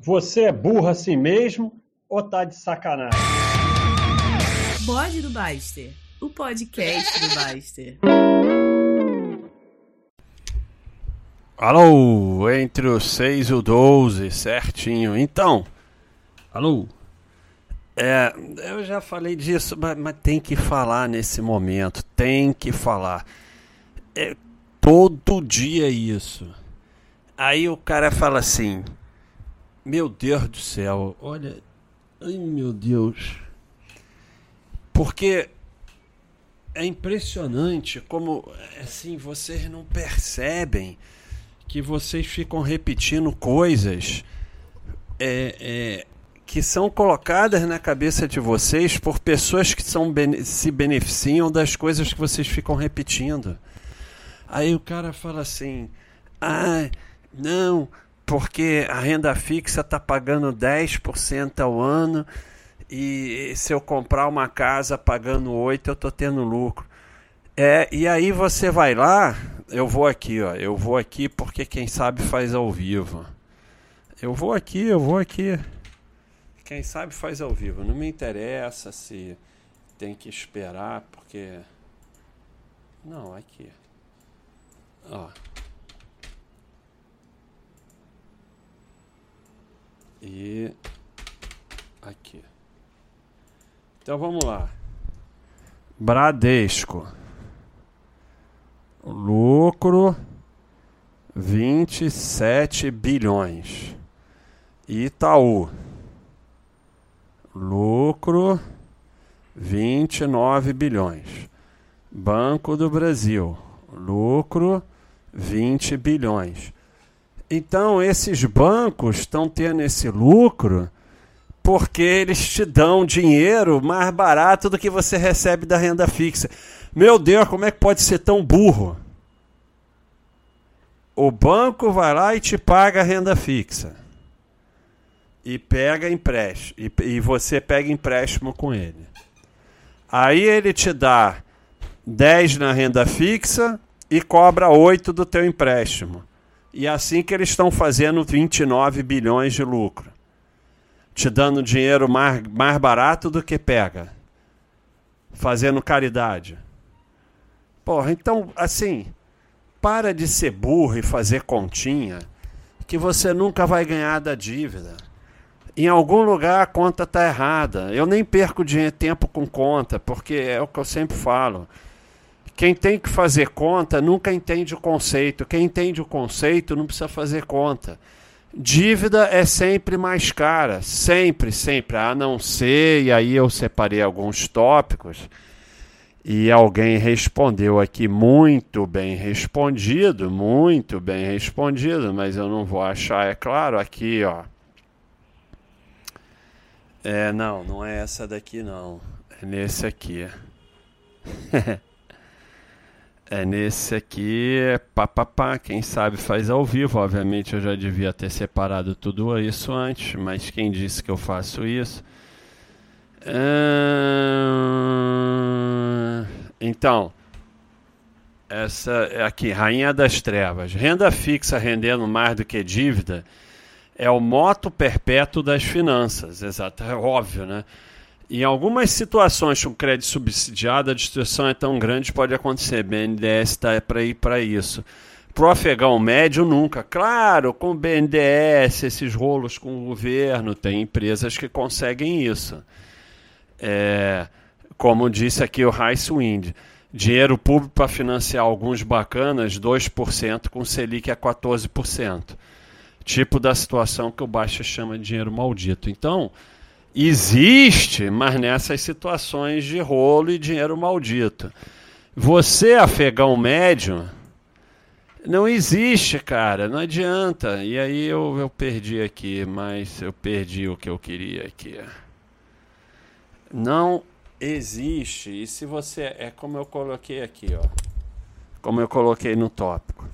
Você é burro assim mesmo ou tá de sacanagem? Bode do Baster, o podcast do Baster. Alô, entre o 6 e o 12, certinho. Então, alô. É, eu já falei disso, mas, mas, tem que falar nesse momento, tem que falar. É todo dia isso. Aí o cara fala assim: Meu Deus do céu, olha, ai meu Deus. Porque é impressionante como assim vocês não percebem que vocês ficam repetindo coisas é, é, que são colocadas na cabeça de vocês por pessoas que são, se beneficiam das coisas que vocês ficam repetindo. Aí o cara fala assim: ah, não, porque a renda fixa está pagando 10% ao ano e se eu comprar uma casa pagando 8%, eu estou tendo lucro. É, e aí você vai lá, eu vou aqui, ó, eu vou aqui porque quem sabe faz ao vivo. Eu vou aqui, eu vou aqui. Quem sabe faz ao vivo. Não me interessa se tem que esperar, porque. Não, aqui. Ó. E aqui. Então vamos lá. Bradesco. Lucro 27 bilhões. Itaú. Lucro 29 bilhões. Banco do Brasil. Lucro 20 bilhões. Então, esses bancos estão tendo esse lucro porque eles te dão dinheiro mais barato do que você recebe da renda fixa. Meu Deus, como é que pode ser tão burro? O banco vai lá e te paga a renda fixa. E pega empréstimo. E, e você pega empréstimo com ele. Aí ele te dá 10 na renda fixa e cobra 8 do teu empréstimo. E é assim que eles estão fazendo 29 bilhões de lucro. Te dando dinheiro mais, mais barato do que pega. Fazendo caridade. Porra, então, assim, para de ser burro e fazer continha, que você nunca vai ganhar da dívida. Em algum lugar a conta está errada. Eu nem perco dinheiro, tempo com conta, porque é o que eu sempre falo. Quem tem que fazer conta nunca entende o conceito. Quem entende o conceito não precisa fazer conta. Dívida é sempre mais cara, sempre, sempre, a não ser, e aí eu separei alguns tópicos e alguém respondeu aqui muito bem respondido, muito bem respondido, mas eu não vou achar, é claro, aqui, ó. É, não, não é essa daqui não. É nesse aqui. é nesse aqui, é pá, pá, pá, quem sabe faz ao vivo. Obviamente eu já devia ter separado tudo isso antes, mas quem disse que eu faço isso? então, essa é aqui, Rainha das Trevas. Renda fixa rendendo mais do que dívida é o moto perpétuo das finanças. Exato, é óbvio, né? Em algumas situações com crédito subsidiado, a destruição é tão grande pode acontecer. BNDES está para ir para isso. Para o afegão médio, nunca. Claro, com o BNDES, esses rolos com o governo, tem empresas que conseguem isso. É, como disse aqui o Rice Wind, dinheiro público para financiar alguns bacanas, 2% com Selic a 14%. Tipo da situação que o Baixa chama de dinheiro maldito. Então, existe, mas nessas situações de rolo e dinheiro maldito. Você, afegão médio, não existe, cara, não adianta. E aí eu, eu perdi aqui, mas eu perdi o que eu queria aqui não existe. E se você é como eu coloquei aqui, ó, como eu coloquei no tópico.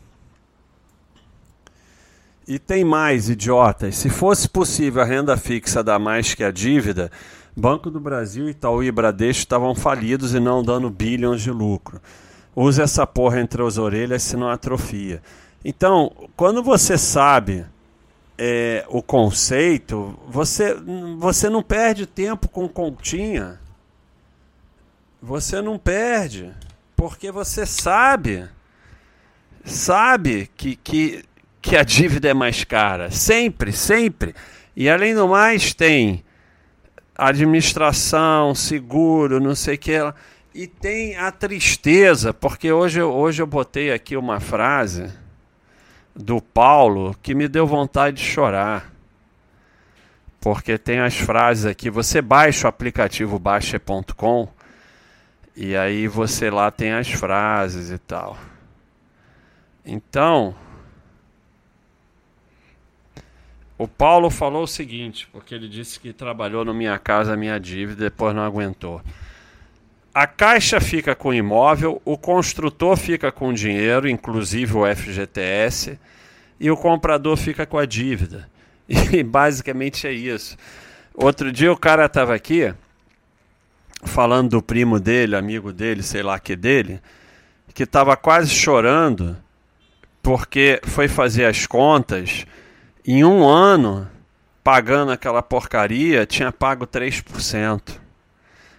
E tem mais, idiotas. Se fosse possível a renda fixa dar mais que a dívida, Banco do Brasil, Itaú e Bradesco estavam falidos e não dando bilhões de lucro. Use essa porra entre as orelhas, senão atrofia. Então, quando você sabe é, o conceito, você, você não perde tempo com continha. Você não perde, porque você sabe, sabe que, que, que a dívida é mais cara. Sempre, sempre. E além do mais, tem administração, seguro, não sei o que. E tem a tristeza, porque hoje, hoje eu botei aqui uma frase do Paulo que me deu vontade de chorar. Porque tem as frases aqui, você baixa o aplicativo baixa.com e aí você lá tem as frases e tal. Então, o Paulo falou o seguinte, porque ele disse que trabalhou no Minha Casa Minha Dívida e depois não aguentou. A Caixa fica com o imóvel, o construtor fica com o dinheiro, inclusive o FGTS, e o comprador fica com a dívida. E basicamente é isso. Outro dia o cara estava aqui falando do primo dele, amigo dele, sei lá que dele, que estava quase chorando porque foi fazer as contas em um ano pagando aquela porcaria, tinha pago 3%.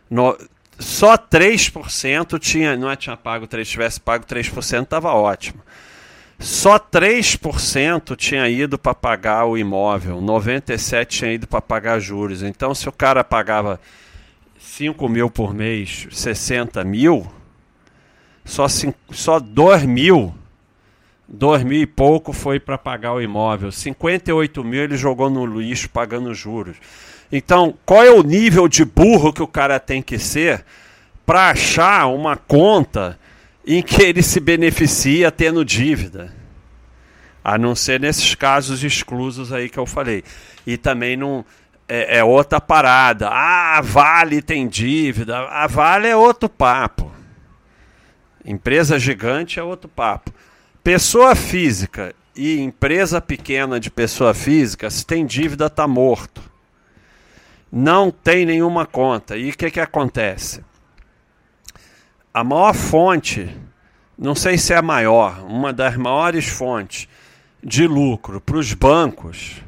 No, só 3% tinha, não é tinha pago 3, tivesse pago 3%, estava ótimo. Só 3% tinha ido para pagar o imóvel, 97% tinha ido para pagar juros. Então, se o cara pagava 5 mil por mês, 60 mil, só, só 2 mil, 2 mil e pouco foi para pagar o imóvel. 58 mil ele jogou no lixo pagando juros. Então, qual é o nível de burro que o cara tem que ser para achar uma conta em que ele se beneficia tendo dívida? A não ser nesses casos exclusos aí que eu falei. E também não é, é outra parada. Ah, a Vale tem dívida. A Vale é outro papo. Empresa gigante é outro papo. Pessoa física e empresa pequena de pessoa física, se tem dívida, está morto não tem nenhuma conta. E o que, que acontece? A maior fonte, não sei se é a maior, uma das maiores fontes de lucro para os bancos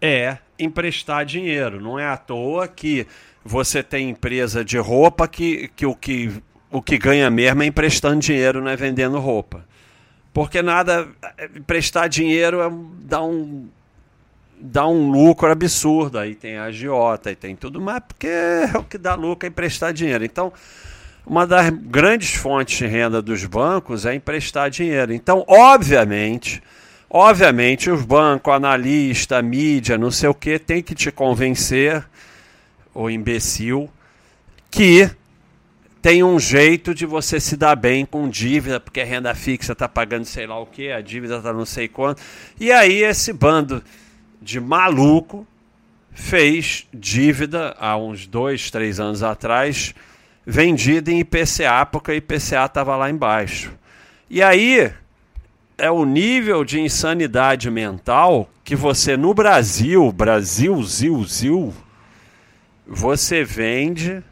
é emprestar dinheiro. Não é à toa que você tem empresa de roupa que, que, o, que o que ganha mesmo é emprestando dinheiro, não é vendendo roupa. Porque nada, emprestar dinheiro é, dá um dá um lucro absurdo. Aí tem a agiota e tem tudo mais, porque é o que dá lucro é emprestar dinheiro. Então, uma das grandes fontes de renda dos bancos é emprestar dinheiro. Então, obviamente, obviamente, os bancos, analista, mídia, não sei o que, tem que te convencer, o imbecil, que tem um jeito de você se dar bem com dívida, porque a renda fixa está pagando sei lá o que, a dívida está não sei quanto. E aí esse bando de maluco fez dívida há uns dois, três anos atrás, vendida em IPCA, porque a IPCA estava lá embaixo. E aí é o nível de insanidade mental que você no Brasil, Brasil, Zil, Zil, você vende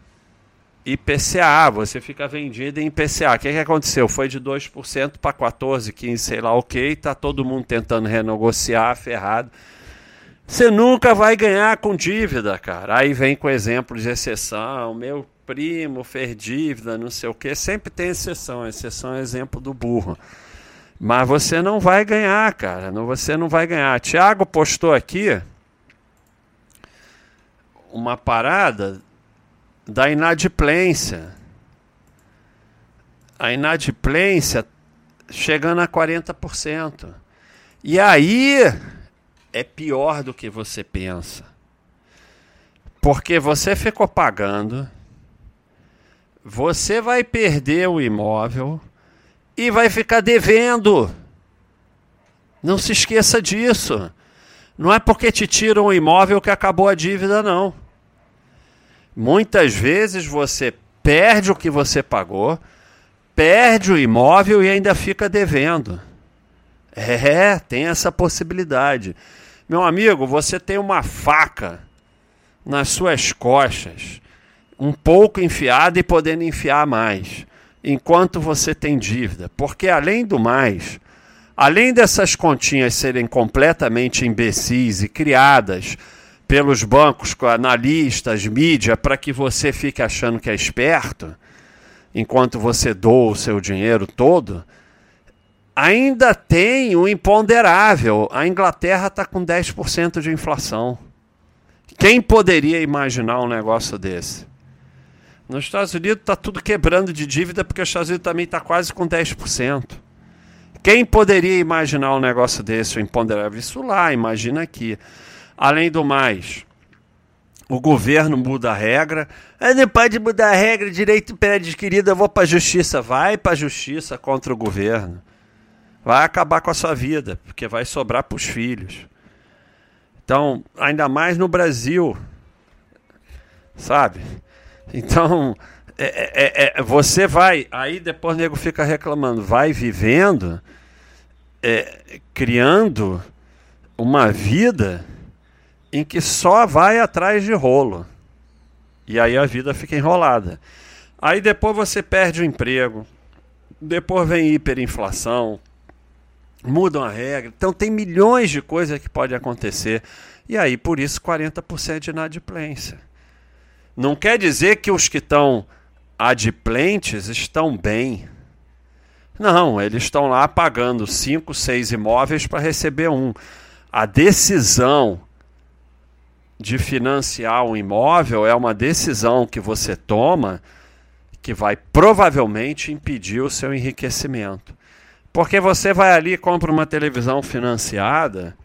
IPCA, você fica vendido em IPCA. O que, que aconteceu? Foi de 2% para 14%, 15%, sei lá o que, está todo mundo tentando renegociar, ferrado. Você nunca vai ganhar com dívida, cara. Aí vem com exemplos de exceção. Meu primo fez dívida, não sei o que. Sempre tem exceção. Exceção é exemplo do burro. Mas você não vai ganhar, cara. Não, você não vai ganhar. Tiago postou aqui uma parada da inadimplência. A inadimplência chegando a 40%. E aí é pior do que você pensa. Porque você ficou pagando, você vai perder o imóvel e vai ficar devendo. Não se esqueça disso. Não é porque te tiram o imóvel que acabou a dívida, não. Muitas vezes você perde o que você pagou, perde o imóvel e ainda fica devendo. É, tem essa possibilidade. Meu amigo, você tem uma faca nas suas costas, um pouco enfiada e podendo enfiar mais, enquanto você tem dívida. Porque, além do mais, além dessas continhas serem completamente imbecis e criadas pelos bancos, analistas, mídia, para que você fique achando que é esperto, enquanto você doa o seu dinheiro todo, ainda tem o imponderável. A Inglaterra está com 10% de inflação. Quem poderia imaginar um negócio desse? Nos Estados Unidos está tudo quebrando de dívida porque os Estados Unidos também está quase com 10%. Quem poderia imaginar um negócio desse, o imponderável? Isso lá, imagina aqui. Além do mais, o governo muda a regra. Ah, não pode mudar a regra, direito adquirido, eu vou para a justiça. Vai para a justiça contra o governo. Vai acabar com a sua vida, porque vai sobrar para os filhos. Então, ainda mais no Brasil, sabe? Então, é, é, é, você vai, aí depois o nego fica reclamando, vai vivendo, é, criando uma vida em que só vai atrás de rolo. E aí a vida fica enrolada. Aí depois você perde o emprego, depois vem hiperinflação, mudam a regra. Então tem milhões de coisas que podem acontecer. E aí, por isso, 40% de inadimplência. Não quer dizer que os que estão adimplentes estão bem. Não, eles estão lá pagando 5, 6 imóveis para receber um. A decisão de financiar um imóvel é uma decisão que você toma que vai provavelmente impedir o seu enriquecimento. Porque você vai ali e compra uma televisão financiada,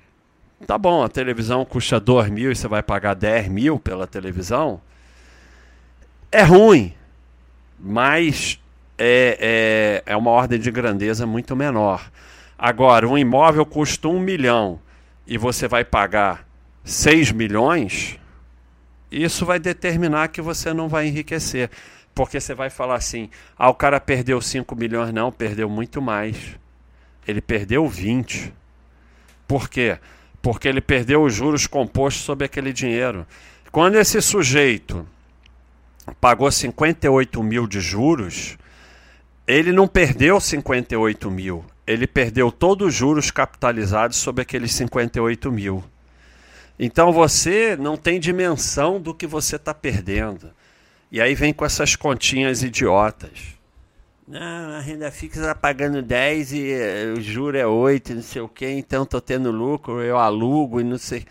tá bom, a televisão custa 2 mil e você vai pagar 10 mil pela televisão, é ruim, mas é, é, é uma ordem de grandeza muito menor. Agora, um imóvel custa um milhão e você vai pagar 6 milhões, isso vai determinar que você não vai enriquecer. Porque você vai falar assim: ah, o cara perdeu 5 milhões. Não, perdeu muito mais. Ele perdeu 20. Por quê? Porque ele perdeu os juros compostos sobre aquele dinheiro. Quando esse sujeito pagou 58 mil de juros, ele não perdeu 58 mil, ele perdeu todos os juros capitalizados sobre aqueles 58 mil. Então você não tem dimensão do que você está perdendo. E aí vem com essas continhas idiotas. Não, a renda fixa está pagando 10 e eh, o juro é 8, não sei o que, então estou tendo lucro, eu alugo e não sei.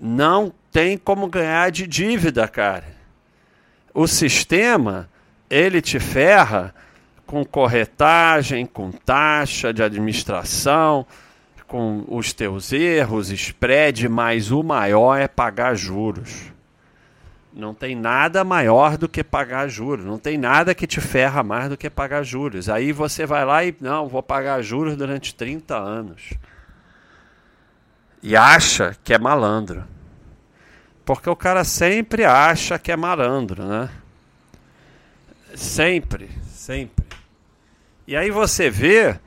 Não tem como ganhar de dívida, cara. O sistema, ele te ferra com corretagem, com taxa de administração, com os teus erros, spread, mas o maior é pagar juros. Não tem nada maior do que pagar juros. Não tem nada que te ferra mais do que pagar juros. Aí você vai lá e, não, vou pagar juros durante 30 anos. E acha que é malandro. Porque o cara sempre acha que é malandro, né? Sempre, sempre. E aí você vê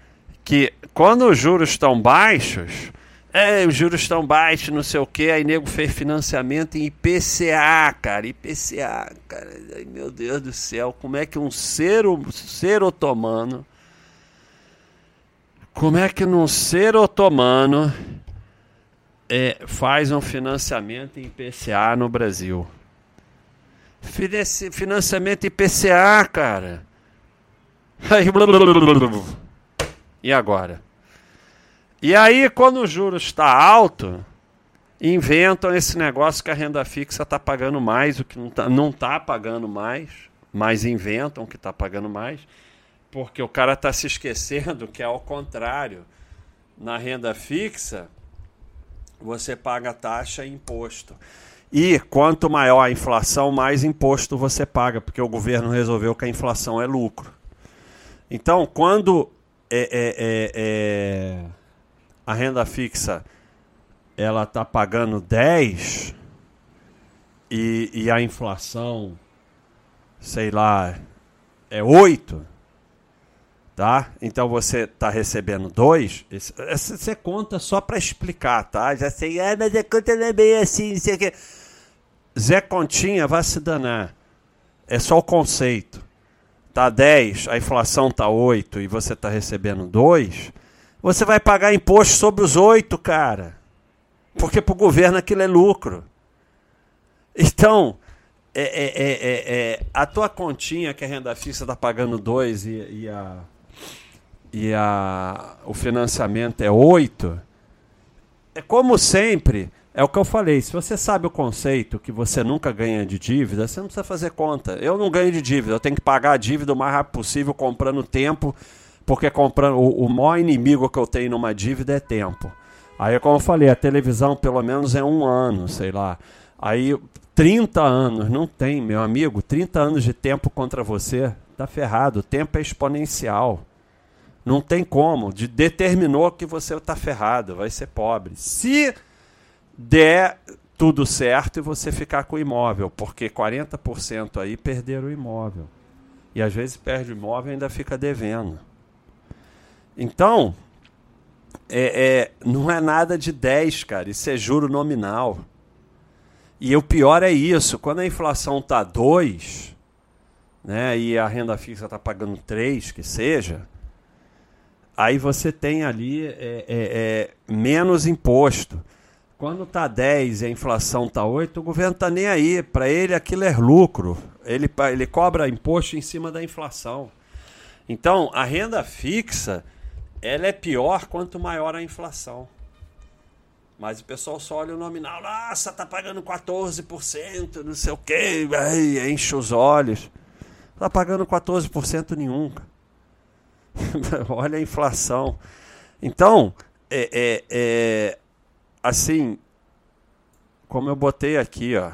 que quando os juros estão baixos, é, os juros estão baixos, não sei o que, aí nego fez financiamento em IPCA, cara, IPCA, cara, ai, meu Deus do céu, como é que um ser, ser otomano, como é que num ser otomano é, faz um financiamento em IPCA no Brasil? Financiamento IPCA, cara. Aí, e agora? E aí, quando o juros está alto, inventam esse negócio que a renda fixa está pagando mais, o que não está não tá pagando mais, mas inventam que está pagando mais, porque o cara está se esquecendo que é ao contrário. Na renda fixa, você paga taxa e imposto. E quanto maior a inflação, mais imposto você paga, porque o governo resolveu que a inflação é lucro. Então, quando é, é, é, é, a renda fixa ela está pagando 10 e, e a inflação, sei lá, é 8, tá? Então você está recebendo 2, você conta só para explicar, tá? Já sei, ah, mas a conta não é bem assim, não sei o que. Zé Continha vai se danar. É só o conceito tá 10, a inflação tá 8 e você está recebendo 2, Você vai pagar imposto sobre os oito, cara. Porque para o governo aquilo é lucro. Então, é, é, é, é, a tua continha que a renda fixa está pagando dois e, e, a, e a, o financiamento é oito, é como sempre, é o que eu falei. Se você sabe o conceito que você nunca ganha de dívida, você não precisa fazer conta. Eu não ganho de dívida, eu tenho que pagar a dívida o mais rápido possível comprando tempo, porque comprando o, o maior inimigo que eu tenho numa dívida é tempo. Aí, como eu falei, a televisão pelo menos é um ano, sei lá. Aí 30 anos, não tem, meu amigo, 30 anos de tempo contra você, tá ferrado. O tempo é exponencial. Não tem como. De, determinou que você tá ferrado, vai ser pobre. Se der tudo certo e você ficar com o imóvel, porque 40% aí perderam o imóvel. E às vezes perde o imóvel e ainda fica devendo. Então, é, é, não é nada de 10, cara. Isso é juro nominal. E o pior é isso, quando a inflação está 2, né, e a renda fixa está pagando 3, que seja, aí você tem ali é, é, é menos imposto. Quando está 10 e a inflação está 8, o governo está nem aí. Para ele aquilo é lucro. Ele, ele cobra imposto em cima da inflação. Então, a renda fixa ela é pior quanto maior a inflação. Mas o pessoal só olha o nominal, nossa, tá pagando 14%, não sei o quê, aí enche os olhos. Tá pagando 14% nenhum. olha a inflação. Então, é, é, é, assim, como eu botei aqui, ó.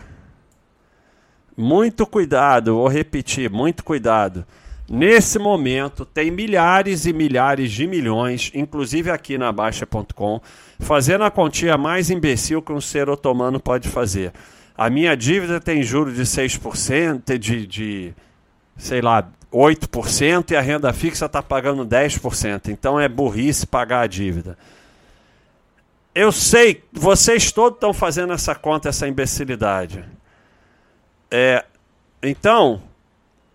Muito cuidado, vou repetir, muito cuidado. Nesse momento, tem milhares e milhares de milhões, inclusive aqui na Baixa.com, fazendo a quantia mais imbecil que um ser otomano pode fazer. A minha dívida tem juros de 6%, de, de sei lá, 8%, e a renda fixa está pagando 10%. Então é burrice pagar a dívida. Eu sei, vocês todos estão fazendo essa conta, essa imbecilidade. É, então,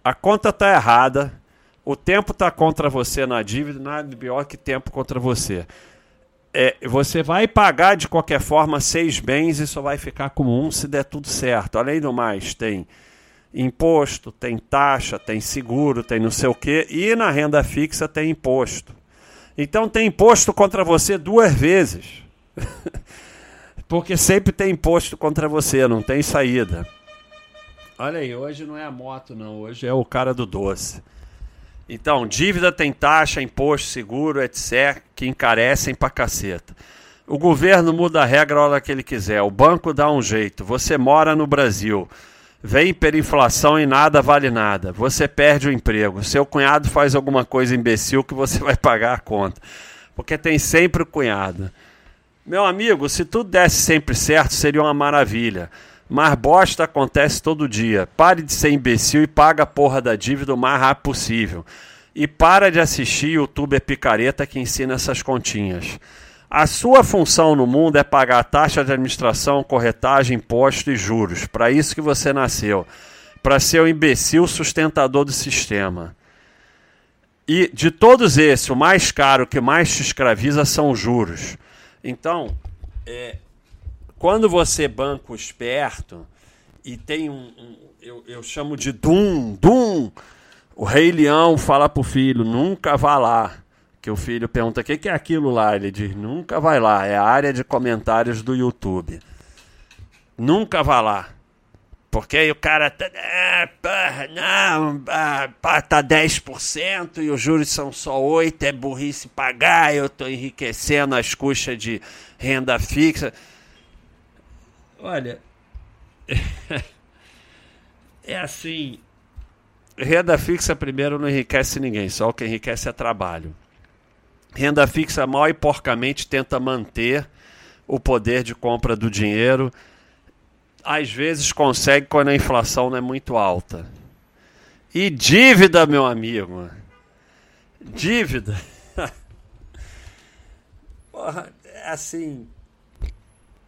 a conta está errada, o tempo está contra você na dívida, nada pior que tempo contra você. É, você vai pagar de qualquer forma seis bens e só vai ficar como um se der tudo certo. Além do mais, tem imposto, tem taxa, tem seguro, tem não sei o quê, e na renda fixa tem imposto. Então tem imposto contra você duas vezes. Porque sempre tem imposto contra você, não tem saída. Olha aí, hoje não é a moto, não. Hoje é o cara do doce. Então, dívida tem taxa, imposto, seguro, etc., que encarecem pra caceta. O governo muda a regra a hora que ele quiser. O banco dá um jeito. Você mora no Brasil. Vem hiperinflação e nada vale nada. Você perde o emprego. Seu cunhado faz alguma coisa imbecil que você vai pagar a conta. Porque tem sempre o cunhado. Meu amigo, se tudo desse sempre certo, seria uma maravilha. Mas bosta acontece todo dia. Pare de ser imbecil e paga a porra da dívida o mais rápido possível. E para de assistir YouTube é picareta que ensina essas continhas. A sua função no mundo é pagar taxa de administração, corretagem, imposto e juros. Para isso que você nasceu. Para ser o imbecil sustentador do sistema. E de todos esses, o mais caro que mais te escraviza são os juros. Então, é, quando você banco esperto e tem um, um eu, eu, chamo de Dum, Dum, o rei leão fala pro filho, nunca vá lá. Que o filho pergunta, o que, que é aquilo lá? Ele diz, nunca vai lá, é a área de comentários do YouTube. Nunca vá lá. Porque o cara ah, não, ah, tá 10% e os juros são só 8%, é burrice pagar, eu tô enriquecendo as custas de renda fixa. Olha, é assim. Renda fixa, primeiro, não enriquece ninguém, só o que enriquece é trabalho. Renda fixa, mal e porcamente, tenta manter o poder de compra do dinheiro. Às vezes consegue quando a inflação não é muito alta. E dívida, meu amigo. Dívida. É assim,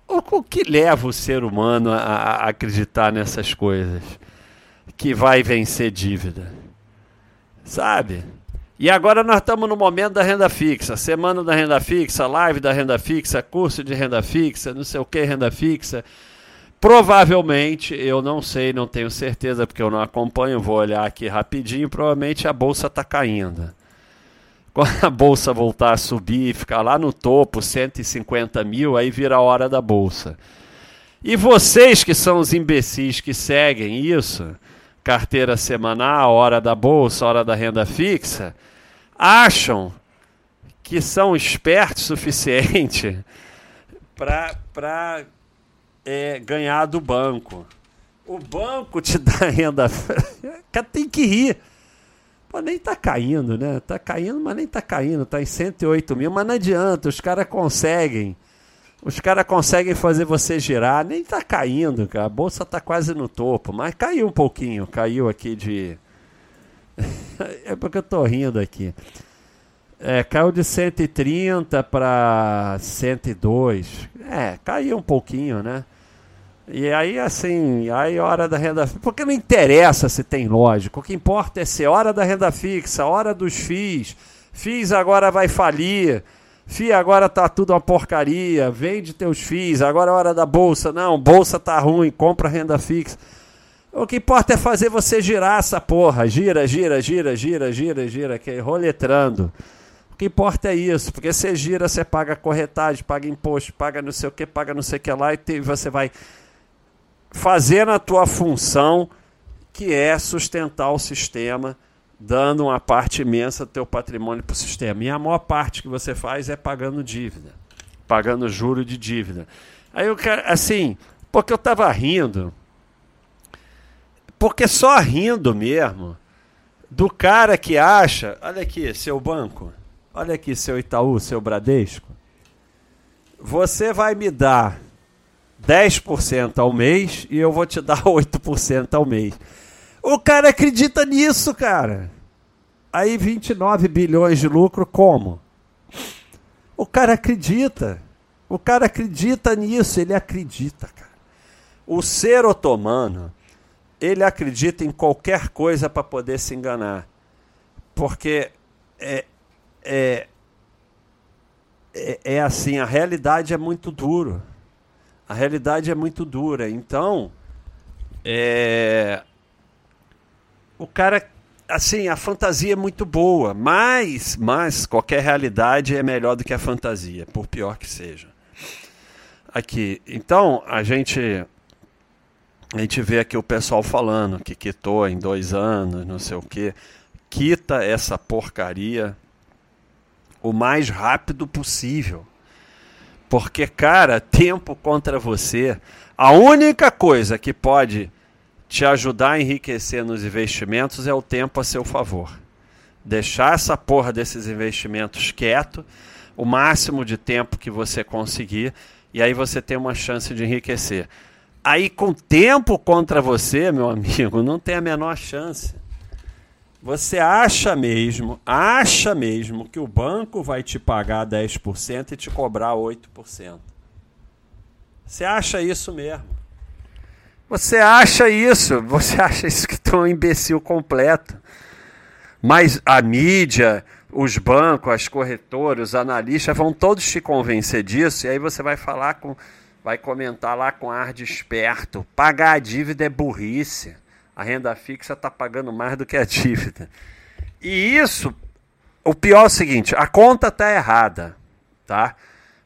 o, que leva o ser humano a, a acreditar nessas coisas? Que vai vencer dívida. Sabe? E agora nós estamos no momento da renda fixa, semana da renda fixa, live da renda fixa, curso de renda fixa, não sei o que renda fixa. Provavelmente, eu não sei, não tenho certeza, porque eu não acompanho, vou olhar aqui rapidinho, provavelmente a bolsa está caindo. Quando a bolsa voltar a subir, ficar lá no topo, 150 mil, aí vira a hora da bolsa. E vocês que são os imbecis que seguem isso, carteira semanal, hora da bolsa, hora da renda fixa, acham que são espertos o suficiente para é, ganhar do banco. O banco te dá renda. Tem que rir. Pô, nem tá caindo, né? Tá caindo, mas nem tá caindo. Tá em 108 mil, mas não adianta. Os caras conseguem. Os caras conseguem fazer você girar. Nem tá caindo, cara. A bolsa tá quase no topo. Mas caiu um pouquinho. Caiu aqui de. é porque eu tô rindo aqui. É, caiu de 130 para 102. É, caiu um pouquinho, né? E aí, assim, aí hora da renda fixa. Porque não interessa se tem lógico. O que importa é ser hora da renda fixa, hora dos FIIs. FIIs agora vai falir. FII agora tá tudo uma porcaria. Vende teus FIIs. Agora é hora da bolsa. Não, bolsa tá ruim. Compra renda fixa. O que importa é fazer você girar essa porra. Gira, gira, gira, gira, gira, gira, que é roletrando. O que importa é isso, porque você gira, você paga corretagem, paga imposto, paga não sei o que, paga não sei o que lá, e você vai fazendo a tua função, que é sustentar o sistema, dando uma parte imensa do teu patrimônio para o sistema. E a maior parte que você faz é pagando dívida, pagando juro de dívida. Aí eu quero, assim, porque eu estava rindo, porque só rindo mesmo do cara que acha, olha aqui, seu banco, olha aqui, seu Itaú, seu Bradesco, você vai me dar 10% ao mês e eu vou te dar 8% ao mês. O cara acredita nisso, cara. Aí 29 bilhões de lucro, como? O cara acredita. O cara acredita nisso, ele acredita, cara. O ser otomano, ele acredita em qualquer coisa para poder se enganar. Porque é, é, é, é assim, a realidade é muito duro. A realidade é muito dura. Então, é... o cara, assim, a fantasia é muito boa, mas, mas qualquer realidade é melhor do que a fantasia, por pior que seja. Aqui, então a gente a gente vê aqui o pessoal falando que quitou em dois anos, não sei o que. Quita essa porcaria o mais rápido possível. Porque, cara, tempo contra você. A única coisa que pode te ajudar a enriquecer nos investimentos é o tempo a seu favor. Deixar essa porra desses investimentos quieto o máximo de tempo que você conseguir e aí você tem uma chance de enriquecer. Aí com tempo contra você, meu amigo, não tem a menor chance. Você acha mesmo, acha mesmo que o banco vai te pagar 10% e te cobrar 8%. Você acha isso mesmo? Você acha isso? Você acha isso que tu é um imbecil completo? Mas a mídia, os bancos, as corretoras, os analistas vão todos te convencer disso e aí você vai falar com vai comentar lá com ar de esperto. Pagar a dívida é burrice a renda fixa está pagando mais do que a dívida. E isso, o pior é o seguinte: a conta está errada, tá?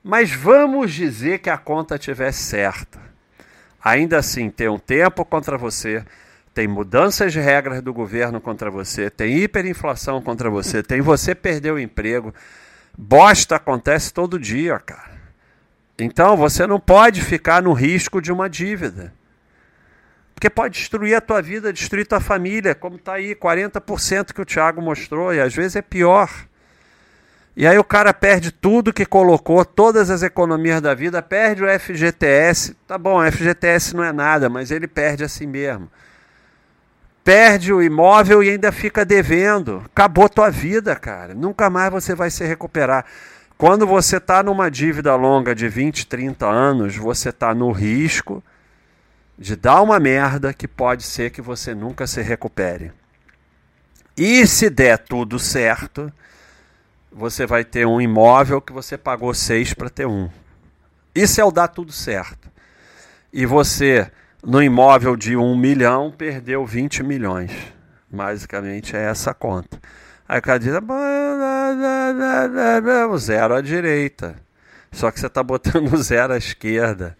Mas vamos dizer que a conta estiver certa. Ainda assim, tem um tempo contra você, tem mudanças de regras do governo contra você, tem hiperinflação contra você, tem você perder o emprego. Bosta acontece todo dia, cara. Então você não pode ficar no risco de uma dívida. Porque pode destruir a tua vida, destruir tua família, como está aí, 40% que o Thiago mostrou, e às vezes é pior. E aí o cara perde tudo que colocou, todas as economias da vida, perde o FGTS. Tá bom, FGTS não é nada, mas ele perde assim mesmo. Perde o imóvel e ainda fica devendo. Acabou tua vida, cara. Nunca mais você vai se recuperar. Quando você está numa dívida longa de 20, 30 anos, você está no risco de dar uma merda que pode ser que você nunca se recupere. E se der tudo certo, você vai ter um imóvel que você pagou seis para ter um. Isso é o dar tudo certo. E você, no imóvel de um milhão, perdeu 20 milhões. Basicamente é essa a conta. Aí o cara diz, o zero à direita. Só que você está botando o zero à esquerda.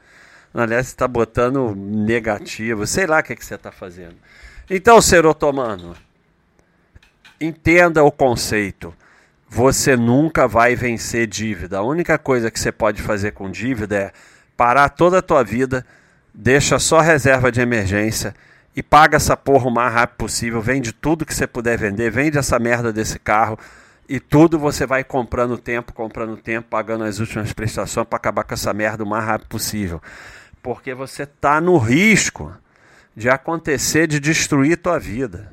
Aliás, você está botando negativo. Sei lá o que, que você está fazendo. Então, ser otomano, entenda o conceito. Você nunca vai vencer dívida. A única coisa que você pode fazer com dívida é parar toda a tua vida, deixa só reserva de emergência e paga essa porra o mais rápido possível. Vende tudo que você puder vender, vende essa merda desse carro e tudo você vai comprando tempo, comprando tempo, pagando as últimas prestações para acabar com essa merda o mais rápido possível. Porque você está no risco de acontecer de destruir tua vida.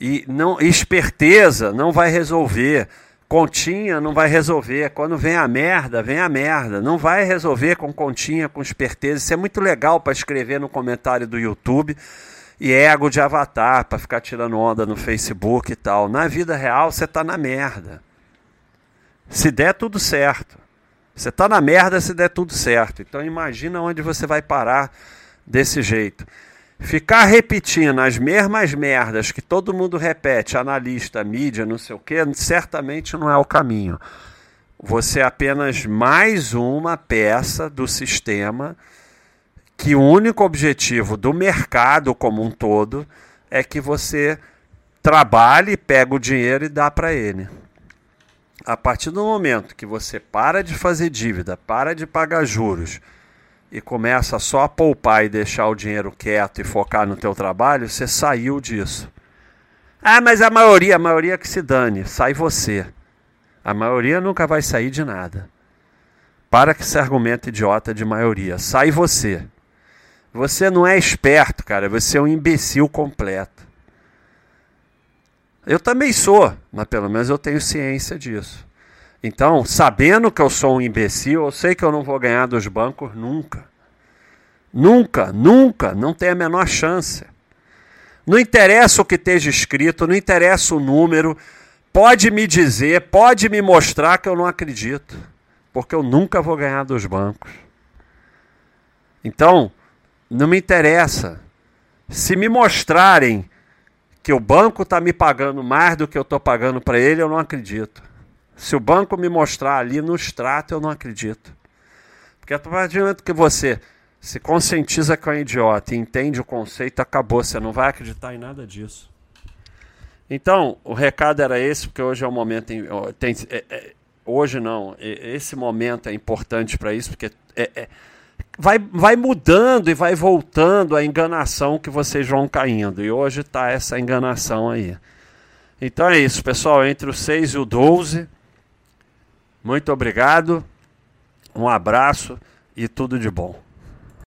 E não esperteza não vai resolver. Continha não vai resolver. Quando vem a merda, vem a merda. Não vai resolver com continha, com esperteza. Isso é muito legal para escrever no comentário do YouTube e ego de avatar para ficar tirando onda no Facebook e tal. Na vida real, você tá na merda. Se der tudo certo. Você tá na merda se der tudo certo. Então imagina onde você vai parar desse jeito. Ficar repetindo as mesmas merdas que todo mundo repete, analista, mídia, não sei o que, certamente não é o caminho. Você é apenas mais uma peça do sistema que o único objetivo do mercado como um todo é que você trabalhe, pega o dinheiro e dá para ele. A partir do momento que você para de fazer dívida, para de pagar juros e começa só a poupar e deixar o dinheiro quieto e focar no teu trabalho, você saiu disso. Ah, mas a maioria, a maioria que se dane, sai você. A maioria nunca vai sair de nada. Para que esse argumento idiota de maioria. Sai você. Você não é esperto, cara. Você é um imbecil completo. Eu também sou, mas pelo menos eu tenho ciência disso. Então, sabendo que eu sou um imbecil, eu sei que eu não vou ganhar dos bancos nunca. Nunca, nunca, não tem a menor chance. Não interessa o que esteja escrito, não interessa o número, pode me dizer, pode me mostrar que eu não acredito, porque eu nunca vou ganhar dos bancos. Então, não me interessa. Se me mostrarem que o banco está me pagando mais do que eu estou pagando para ele, eu não acredito. Se o banco me mostrar ali no extrato, eu não acredito. Porque a partir do que você se conscientiza que é um idiota e entende o conceito, acabou. Você não vai acreditar em nada disso. Então, o recado era esse, porque hoje é um momento. Tem, é, é, hoje não, esse momento é importante para isso, porque é, é vai, vai mudando e vai voltando a enganação que vocês vão caindo. E hoje está essa enganação aí. Então é isso, pessoal. Entre o 6 e o 12. Muito obrigado. Um abraço e tudo de bom.